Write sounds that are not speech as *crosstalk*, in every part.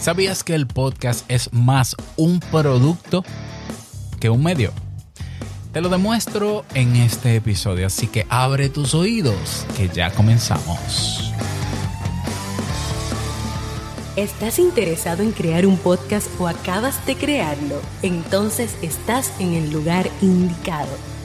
¿Sabías que el podcast es más un producto que un medio? Te lo demuestro en este episodio, así que abre tus oídos, que ya comenzamos. ¿Estás interesado en crear un podcast o acabas de crearlo? Entonces estás en el lugar indicado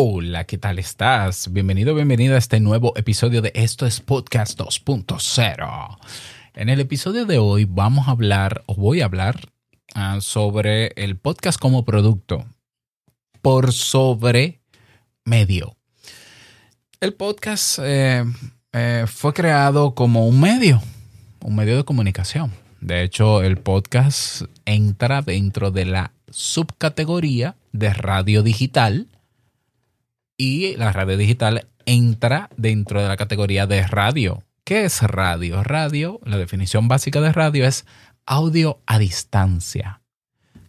Hola, ¿qué tal estás? Bienvenido, bienvenida a este nuevo episodio de Esto es Podcast 2.0. En el episodio de hoy vamos a hablar, o voy a hablar, uh, sobre el podcast como producto por sobre medio. El podcast eh, eh, fue creado como un medio, un medio de comunicación. De hecho, el podcast entra dentro de la subcategoría de radio digital y la radio digital entra dentro de la categoría de radio. ¿Qué es radio? Radio, la definición básica de radio es audio a distancia,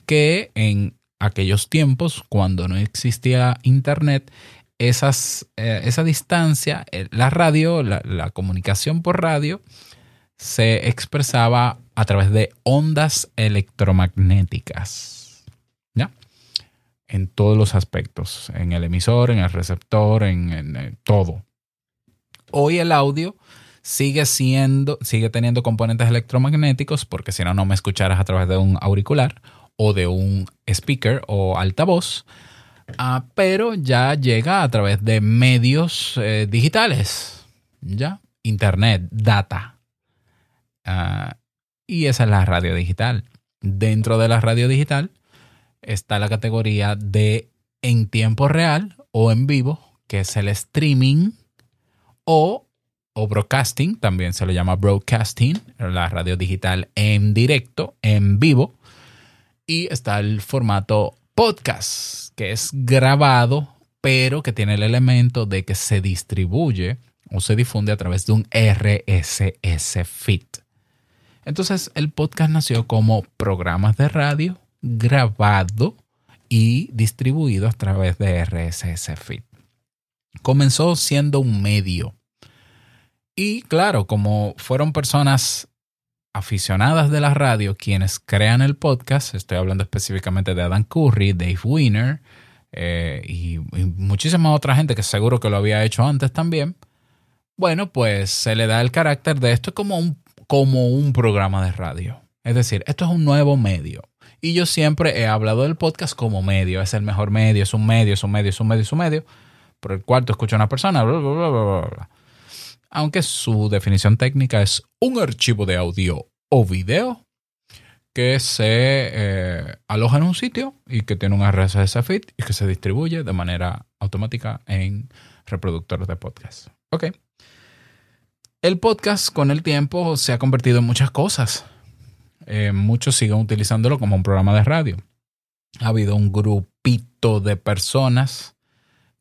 que en aquellos tiempos, cuando no existía internet, eh, esa distancia, eh, la radio, la comunicación por radio, se expresaba a través de ondas electromagnéticas en todos los aspectos, en el emisor, en el receptor, en, todo. Hoy el audio sigue siendo, sigue teniendo componentes electromagnéticos, porque si no, no me escucharas a través de un auricular o de un speaker o altavoz, uh, pero ya llega a través de medios eh, digitales, ya, internet, data. Uh, y esa es la radio digital. Dentro de la radio digital está la categoría de en tiempo real o en vivo, que es el streaming o, o broadcasting, también se le llama broadcasting, la radio digital en directo, en vivo. Y está el formato podcast, que es grabado, pero que tiene el elemento de que se distribuye o se difunde a través de un RSS feed. Entonces el podcast nació como programas de radio grabado y distribuido a través de RSS Feed. Comenzó siendo un medio. Y claro, como fueron personas aficionadas de la radio quienes crean el podcast, estoy hablando específicamente de Adam Curry, Dave Winner eh, y, y muchísima otra gente que seguro que lo había hecho antes también, bueno, pues se le da el carácter de esto como un, como un programa de radio. Es decir, esto es un nuevo medio. Y yo siempre he hablado del podcast como medio. Es el mejor medio, es un medio, es un medio, es un medio, es un medio. Por el cual tú escuchas a una persona, bla, bla, bla, bla, bla. Aunque su definición técnica es un archivo de audio o video que se eh, aloja en un sitio y que tiene un RSS feed y que se distribuye de manera automática en reproductores de podcast. Ok. El podcast con el tiempo se ha convertido en muchas cosas. Eh, muchos siguen utilizándolo como un programa de radio. Ha habido un grupito de personas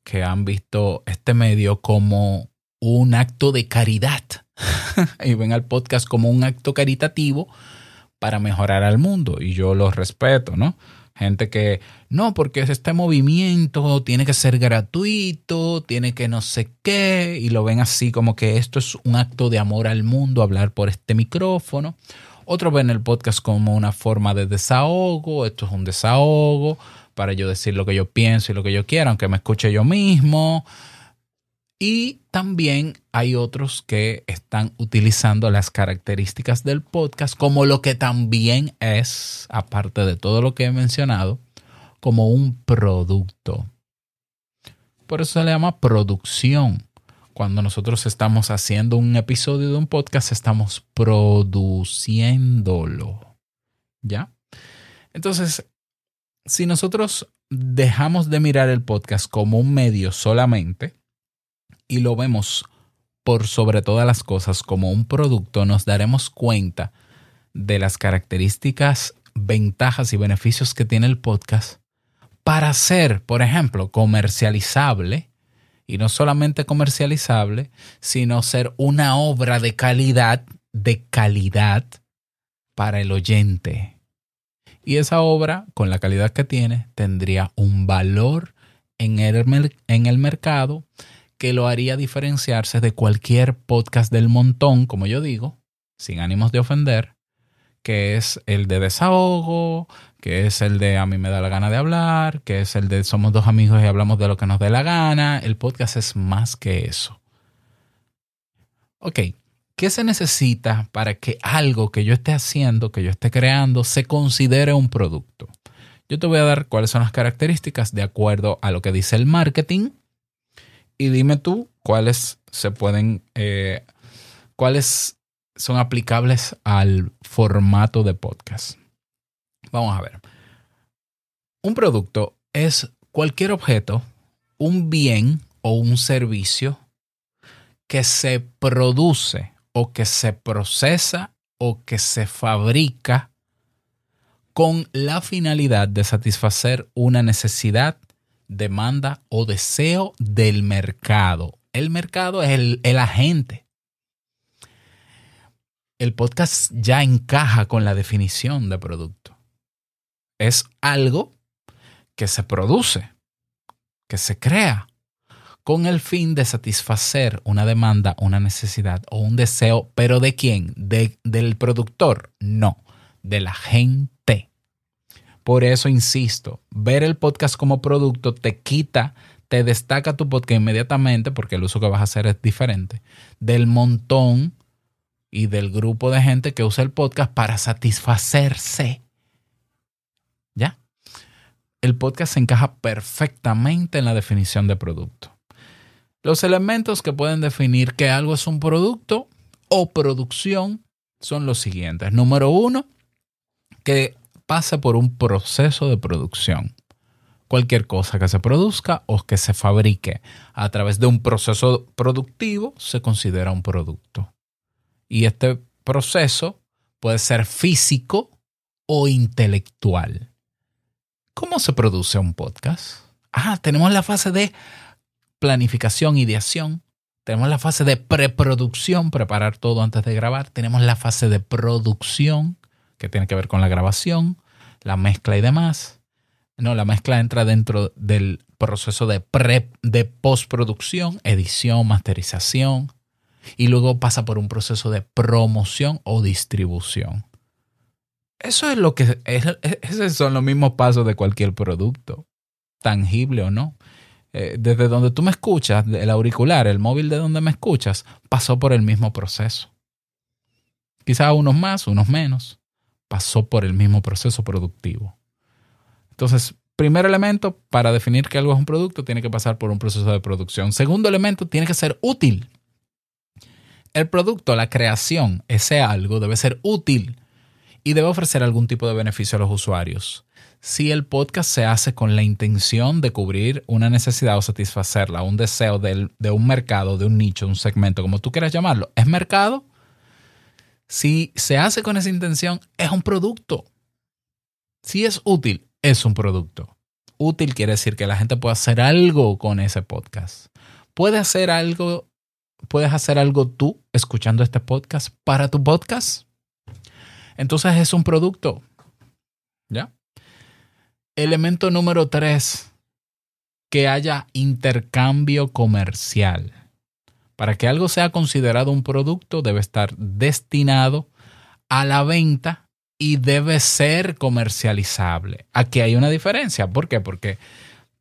que han visto este medio como un acto de caridad *laughs* y ven al podcast como un acto caritativo para mejorar al mundo y yo lo respeto, ¿no? Gente que no, porque este movimiento tiene que ser gratuito, tiene que no sé qué, y lo ven así como que esto es un acto de amor al mundo, hablar por este micrófono. Otros ven el podcast como una forma de desahogo, esto es un desahogo para yo decir lo que yo pienso y lo que yo quiero, aunque me escuche yo mismo. Y también hay otros que están utilizando las características del podcast como lo que también es, aparte de todo lo que he mencionado, como un producto. Por eso se le llama producción cuando nosotros estamos haciendo un episodio de un podcast, estamos produciéndolo. ¿Ya? Entonces, si nosotros dejamos de mirar el podcast como un medio solamente y lo vemos por sobre todas las cosas como un producto, nos daremos cuenta de las características, ventajas y beneficios que tiene el podcast para ser, por ejemplo, comercializable, y no solamente comercializable, sino ser una obra de calidad, de calidad para el oyente. Y esa obra, con la calidad que tiene, tendría un valor en el, en el mercado que lo haría diferenciarse de cualquier podcast del montón, como yo digo, sin ánimos de ofender, que es el de desahogo, que es el de a mí me da la gana de hablar, que es el de somos dos amigos y hablamos de lo que nos dé la gana. El podcast es más que eso. Ok, ¿qué se necesita para que algo que yo esté haciendo, que yo esté creando, se considere un producto? Yo te voy a dar cuáles son las características de acuerdo a lo que dice el marketing y dime tú cuáles se pueden, eh, cuáles son aplicables al formato de podcast. Vamos a ver. Un producto es cualquier objeto, un bien o un servicio que se produce o que se procesa o que se fabrica con la finalidad de satisfacer una necesidad demanda o deseo del mercado. El mercado es el, agente. El podcast ya encaja con la definición de producto. Es algo que se produce, que se crea, con el fin de satisfacer una demanda, una necesidad o un deseo, pero ¿de quién? ¿De, ¿Del productor? No, de la gente. Por eso insisto, ver el podcast como producto te quita, te destaca tu podcast inmediatamente, porque el uso que vas a hacer es diferente, del montón y del grupo de gente que usa el podcast para satisfacerse. El podcast se encaja perfectamente en la definición de producto. Los elementos que pueden definir que algo es un producto o producción son los siguientes. Número uno, que pasa por un proceso de producción. Cualquier cosa que se produzca o que se fabrique a través de un proceso productivo se considera un producto. Y este proceso puede ser físico o intelectual. ¿Cómo se produce un podcast? Ah, tenemos la fase de planificación, ideación. Tenemos la fase de preproducción, preparar todo antes de grabar. Tenemos la fase de producción, que tiene que ver con la grabación, la mezcla y demás. No, la mezcla entra dentro del proceso de, pre, de postproducción, edición, masterización, y luego pasa por un proceso de promoción o distribución. Eso es lo que esos son los mismos pasos de cualquier producto, tangible o no. Eh, desde donde tú me escuchas, el auricular, el móvil de donde me escuchas, pasó por el mismo proceso. Quizás unos más, unos menos, pasó por el mismo proceso productivo. Entonces, primer elemento, para definir que algo es un producto, tiene que pasar por un proceso de producción. Segundo elemento, tiene que ser útil. El producto, la creación, ese algo, debe ser útil y debe ofrecer algún tipo de beneficio a los usuarios. Si el podcast se hace con la intención de cubrir una necesidad o satisfacerla, un deseo de, de un mercado, de un nicho, un segmento, como tú quieras llamarlo, ¿es mercado? Si se hace con esa intención, es un producto. Si es útil, es un producto. Útil quiere decir que la gente puede hacer algo con ese podcast. Puede hacer algo, puedes hacer algo tú escuchando este podcast para tu podcast. Entonces es un producto. ¿Ya? Elemento número tres, que haya intercambio comercial. Para que algo sea considerado un producto debe estar destinado a la venta y debe ser comercializable. Aquí hay una diferencia. ¿Por qué? Porque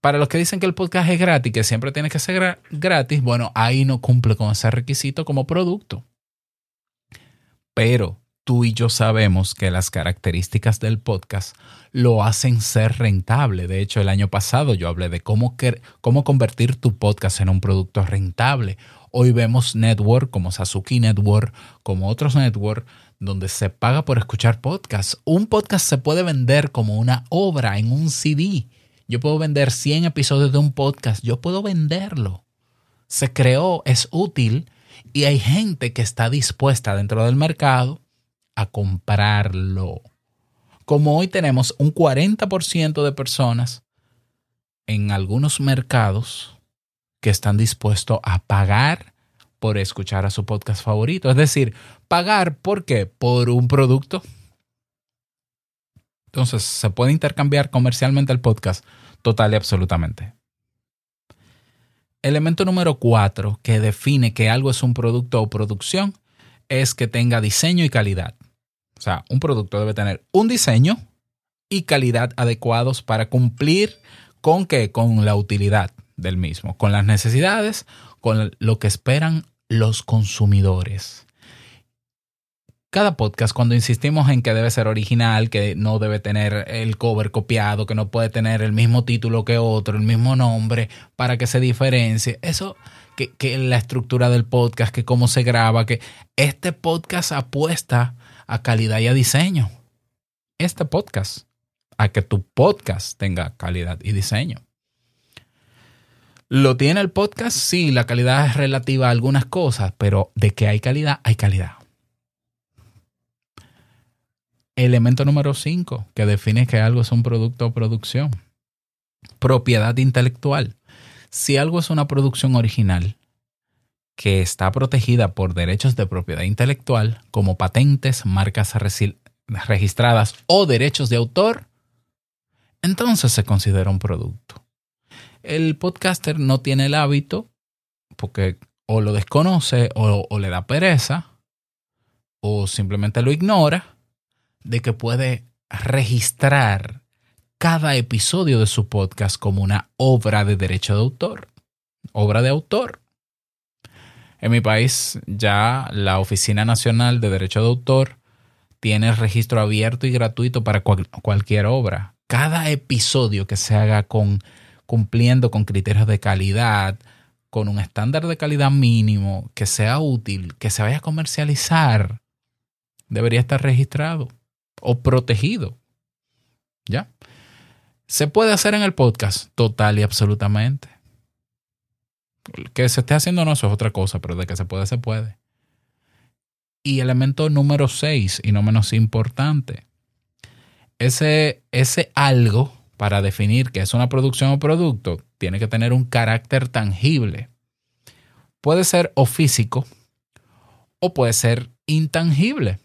para los que dicen que el podcast es gratis, que siempre tiene que ser gratis, bueno, ahí no cumple con ese requisito como producto. Pero tú y yo sabemos que las características del podcast lo hacen ser rentable. De hecho, el año pasado yo hablé de cómo, convertir tu podcast en un producto rentable Hoy vemos network como Sasuki Network, como otros network, donde se paga por escuchar podcasts. Un podcast se puede vender como una obra en un CD. Yo puedo vender 100 episodios de un podcast. Yo puedo venderlo. Se creó, es útil y hay gente que está dispuesta dentro del mercado a comprarlo. Como hoy tenemos un 40% de personas en algunos mercados que están dispuestos a pagar por escuchar a su podcast favorito. Es decir, pagar por qué? Por un producto. Entonces, se puede intercambiar comercialmente el podcast total y absolutamente. Elemento número cuatro que define que algo es un producto o producción es que tenga diseño y calidad. O sea, un producto debe tener un diseño y calidad adecuados para cumplir con qué? Con la utilidad del mismo, con las necesidades, con lo que esperan los consumidores. Cada podcast, cuando insistimos en que debe ser original, que no debe tener el cover copiado, que no puede tener el mismo título que otro, el mismo nombre, para que se diferencie, eso, que, que la estructura del podcast, que cómo se graba, que este podcast apuesta a calidad y a diseño. Este podcast, a que tu podcast tenga calidad y diseño. ¿Lo tiene el podcast? Sí, la calidad es relativa a algunas cosas, pero de que hay calidad, hay calidad. Elemento número 5, que define que algo es un producto o producción. Propiedad intelectual. Si algo es una producción original que está protegida por derechos de propiedad intelectual, como patentes, marcas registradas o derechos de autor, entonces se considera un producto el podcaster no tiene el hábito, porque o lo desconoce o, le da pereza, o simplemente lo ignora, de que puede registrar cada episodio de su podcast como una obra de derecho de autor, obra de autor. En mi país ya la Oficina Nacional de Derecho de Autor tiene registro abierto y gratuito para cualquier obra. Cada episodio que se haga con cumpliendo con criterios de calidad, con un estándar de calidad mínimo, que sea útil, que se vaya a comercializar, debería estar registrado o protegido. ¿Ya? ¿Se puede hacer en el podcast? Total y absolutamente. Que se esté haciendo no, eso es otra cosa, pero de que se puede, se puede. Y elemento número 6, y no menos importante, ese, ese algo para definir qué es una producción o producto, tiene que tener un carácter tangible. Puede ser o físico o puede ser intangible,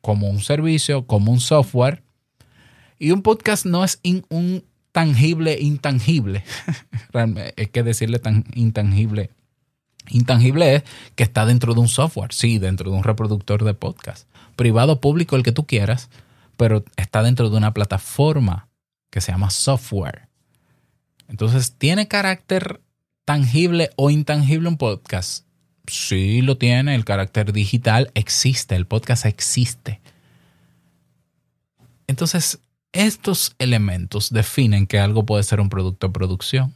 como un servicio, como un software. Y un podcast no es un tangible intangible. *laughs* es que decirle tan intangible. Intangible es que está dentro de un software, sí, dentro de un reproductor de podcast. Privado, público, el que tú quieras, pero está dentro de una plataforma que se llama software. Entonces, ¿tiene carácter tangible o intangible un podcast? Sí, lo tiene. El carácter digital existe. El podcast existe. Entonces, estos elementos definen que algo puede ser un producto o producción.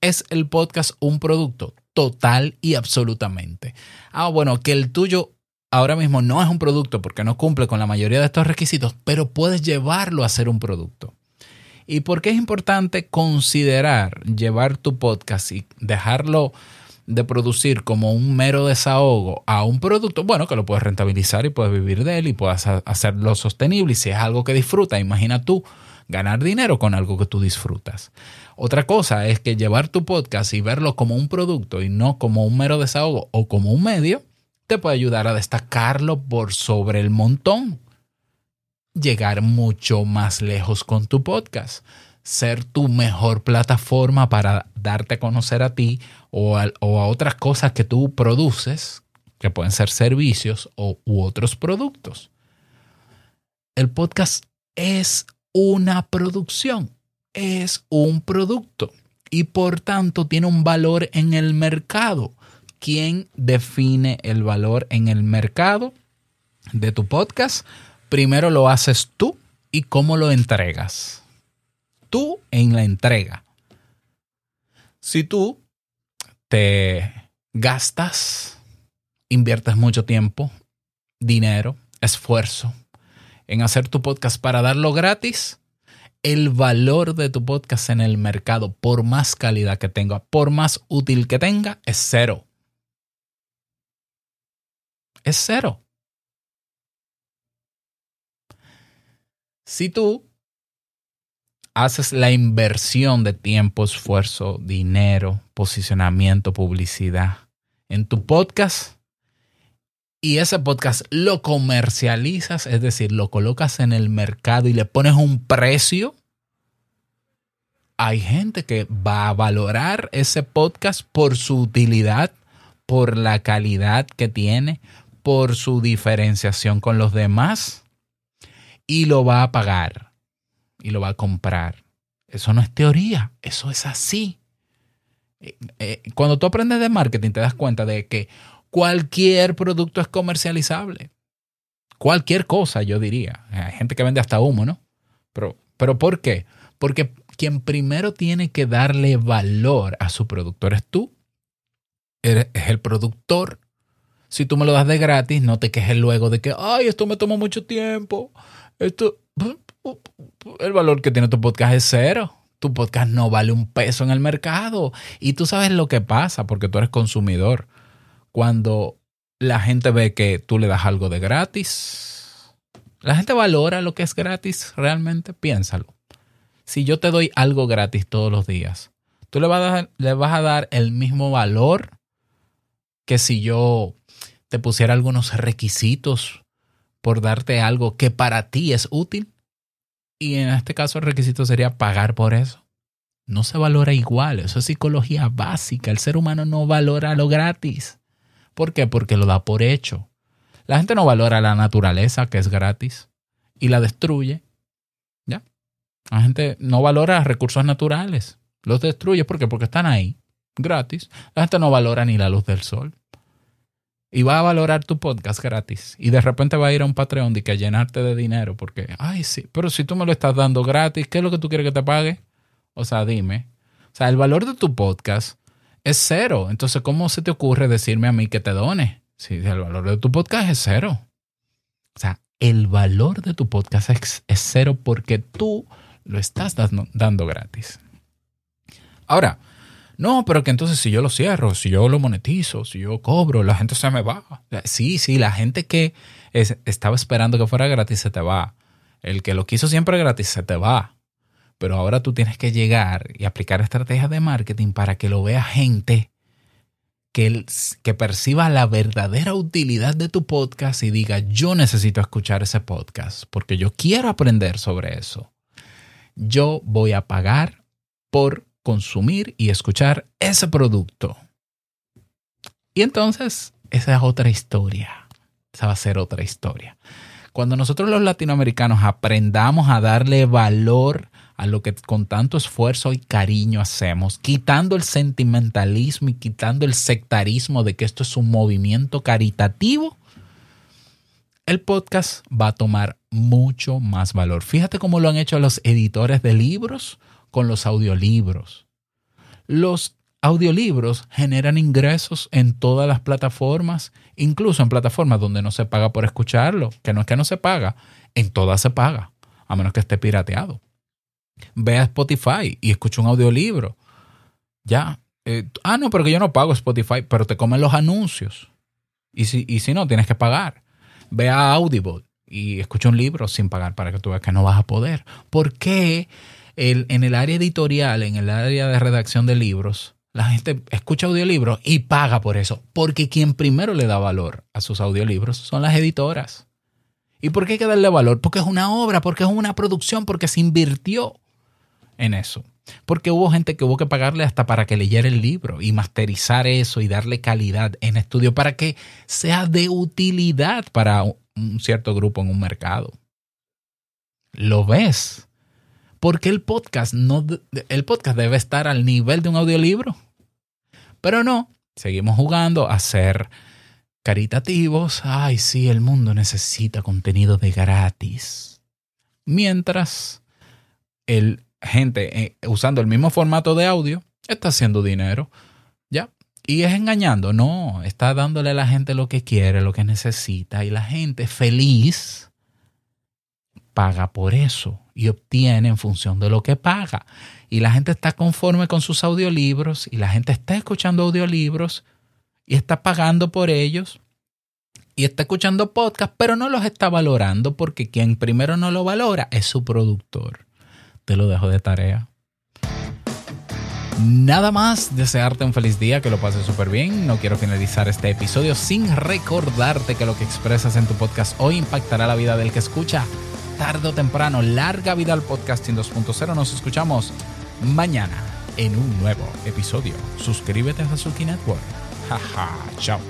¿Es el podcast un producto? Total y absolutamente. Ah, bueno, que el tuyo ahora mismo no es un producto porque no cumple con la mayoría de estos requisitos, pero puedes llevarlo a ser un producto. ¿Y por qué es importante considerar llevar tu podcast y dejarlo de producir como un mero desahogo a un producto, bueno, que lo puedes rentabilizar y puedes vivir de él y puedes hacerlo sostenible. Y si es algo que disfrutas, imagina tú ganar dinero con algo que tú disfrutas. Otra cosa es que llevar tu podcast y verlo como un producto y no como un mero desahogo o como un medio, te puede ayudar a destacarlo por sobre el montón. Llegar mucho más lejos con tu podcast, ser tu mejor plataforma para darte a conocer a ti o a, otras cosas que tú produces, que pueden ser servicios o, u otros productos. El podcast es una producción, es un producto y por tanto tiene un valor en el mercado. ¿Quién define el valor en el mercado de tu podcast? primero lo haces tú y cómo lo entregas. Tú en la entrega. Si tú te gastas, inviertes mucho tiempo, dinero, esfuerzo en hacer tu podcast para darlo gratis, el valor de tu podcast en el mercado, por más calidad que tenga, por más útil que tenga, es cero. Es cero. Si tú haces la inversión de tiempo, esfuerzo, dinero, posicionamiento, publicidad en tu podcast y ese podcast lo comercializas, es decir, lo colocas en el mercado y le pones un precio, hay gente que va a valorar ese podcast por su utilidad, por la calidad que tiene, por su diferenciación con los demás y lo va a pagar y lo va a comprar. Eso no es teoría, eso es así. Eh, eh, cuando tú aprendes de marketing te das cuenta de que cualquier producto es comercializable. Cualquier cosa, yo diría. Hay gente que vende hasta humo, ¿no? Pero, pero ¿por qué? Porque quien primero tiene que darle valor a su producto eres tú. Eres, es el productor. Si tú me lo das de gratis, no te quejes luego de que, ay, esto me tomó mucho tiempo. Esto, el valor que tiene tu podcast es cero. Tu podcast no vale un peso en el mercado. Y tú sabes lo que pasa porque tú eres consumidor. Cuando la gente ve que tú le das algo de gratis, la gente valora lo que es gratis realmente. Piénsalo. Si yo te doy algo gratis todos los días, tú le vas a dar, le vas a dar el mismo valor que si yo te pusiera algunos requisitos por darte algo que para ti es útil. Y en este caso el requisito sería pagar por eso. No se valora igual, eso es psicología básica. El ser humano no valora lo gratis. ¿Por qué? Porque lo da por hecho. La gente no valora la naturaleza, que es gratis, y la destruye. ¿Ya? La gente no valora recursos naturales. Los destruye porque están ahí, gratis. La gente no valora ni la luz del sol. Y va a valorar tu podcast gratis. Y de repente va a ir a un Patreon y que llenarte de dinero. Porque, ay, sí, pero si tú me lo estás dando gratis, ¿qué es lo que tú quieres que te pague? O sea, dime. O sea, el valor de tu podcast es cero. Entonces, ¿cómo se te ocurre decirme a mí que te done? Si el valor de tu podcast es cero. O sea, el valor de tu podcast es, cero porque tú lo estás dando gratis. Ahora, no, pero que entonces si yo lo cierro, si yo lo monetizo, si yo cobro, la gente se me va. Sí, sí, la gente que estaba esperando que fuera gratis se te va. El que lo quiso siempre gratis se te va. Pero ahora tú tienes que llegar y aplicar estrategias de marketing para que lo vea gente que, perciba la verdadera utilidad de tu podcast y diga, yo necesito escuchar ese podcast porque yo quiero aprender sobre eso. Yo voy a pagar por consumir y escuchar ese producto. Y entonces, esa es otra historia. Esa va a ser otra historia. Cuando nosotros los latinoamericanos aprendamos a darle valor a lo que con tanto esfuerzo y cariño hacemos, quitando el sentimentalismo y quitando el sectarismo de que esto es un movimiento caritativo, el podcast va a tomar mucho más valor. Fíjate cómo lo han hecho los editores de libros con los audiolibros. Los audiolibros generan ingresos en todas las plataformas, incluso en plataformas donde no se paga por escucharlo, que no es que no se paga, en todas se paga, a menos que esté pirateado. Ve a Spotify y escucha un audiolibro. Ya. Eh, ah, no, pero que yo no pago Spotify, pero te comen los anuncios. Y si, y si no, tienes que pagar. Ve a Audible y escucha un libro sin pagar para que tú veas que no vas a poder. ¿Por qué? En el área editorial, en el área de redacción de libros, la gente escucha audiolibros y paga por eso, porque quien primero le da valor a sus audiolibros son las editoras. ¿Y por qué hay que darle valor? Porque es una obra, porque es una producción, porque se invirtió en eso. Porque hubo gente que hubo que pagarle hasta para que leyera el libro y masterizar eso y darle calidad en estudio para que sea de utilidad para un cierto grupo en un mercado. ¿Lo ves? Porque el podcast no el podcast debe estar al nivel de un audiolibro. Pero no, seguimos jugando a ser caritativos. Ay, sí, el mundo necesita contenido de gratis. Mientras el gente eh, usando el mismo formato de audio está haciendo dinero, ¿ya? Y es engañando, no, está dándole a la gente lo que quiere, lo que necesita y la gente feliz paga por eso y obtiene en función de lo que paga. Y la gente está conforme con sus audiolibros y la gente está escuchando audiolibros y está pagando por ellos. y está escuchando podcast, pero no los está valorando porque quien primero no lo valora es su productor. Te lo dejo de tarea. Nada más, desearte un feliz día, que lo pases súper bien. No quiero finalizar este episodio sin recordarte que lo que expresas en tu podcast hoy impactará la vida del que escucha. Tarde o temprano, larga vida al podcasting 2.0. Nos escuchamos mañana en un nuevo episodio. Suscríbete a Hazuki Network. Jaja, chao.